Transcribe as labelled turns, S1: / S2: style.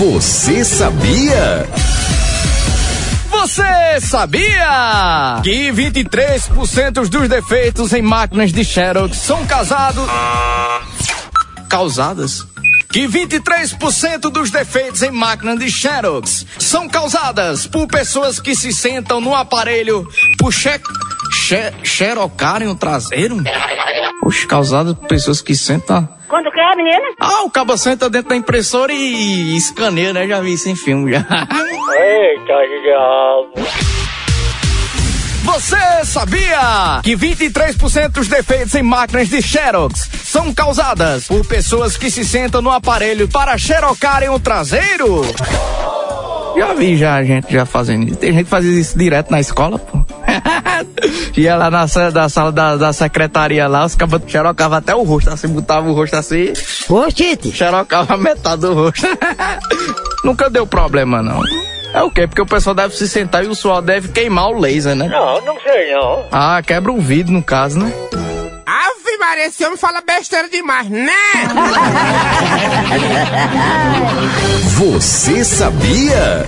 S1: Você sabia?
S2: Você sabia que 23% dos defeitos em máquinas de Xerox são causados. causadas? Que 23% dos defeitos em máquinas de Xerox são causadas por pessoas que se sentam no aparelho por xe... xerocarem o traseiro? Puxa, causadas por pessoas que sentam.
S3: Quando quer, menina?
S2: Ah, o cabo senta dentro da impressora e escaneia, né? Já vi isso em filme já.
S4: Eita, diabo.
S2: Você sabia que 23% dos defeitos em máquinas de Xerox são causadas por pessoas que se sentam no aparelho para xerocarem o traseiro? Já vi já gente já fazendo isso. Tem gente que faz isso direto na escola, pô. Ia lá na sala da, sala da, da secretaria lá, os cabos xerocavam até o rosto, assim, botava o rosto assim,
S5: Oxente,
S2: xerocava metade do rosto. Nunca deu problema, não. É o quê? Porque o pessoal deve se sentar e o suor deve queimar o laser, né?
S4: Não, não sei não.
S2: Ah, quebra o vidro no caso, né?
S6: Ave Maria, esse homem fala besteira demais, né?
S1: Você sabia?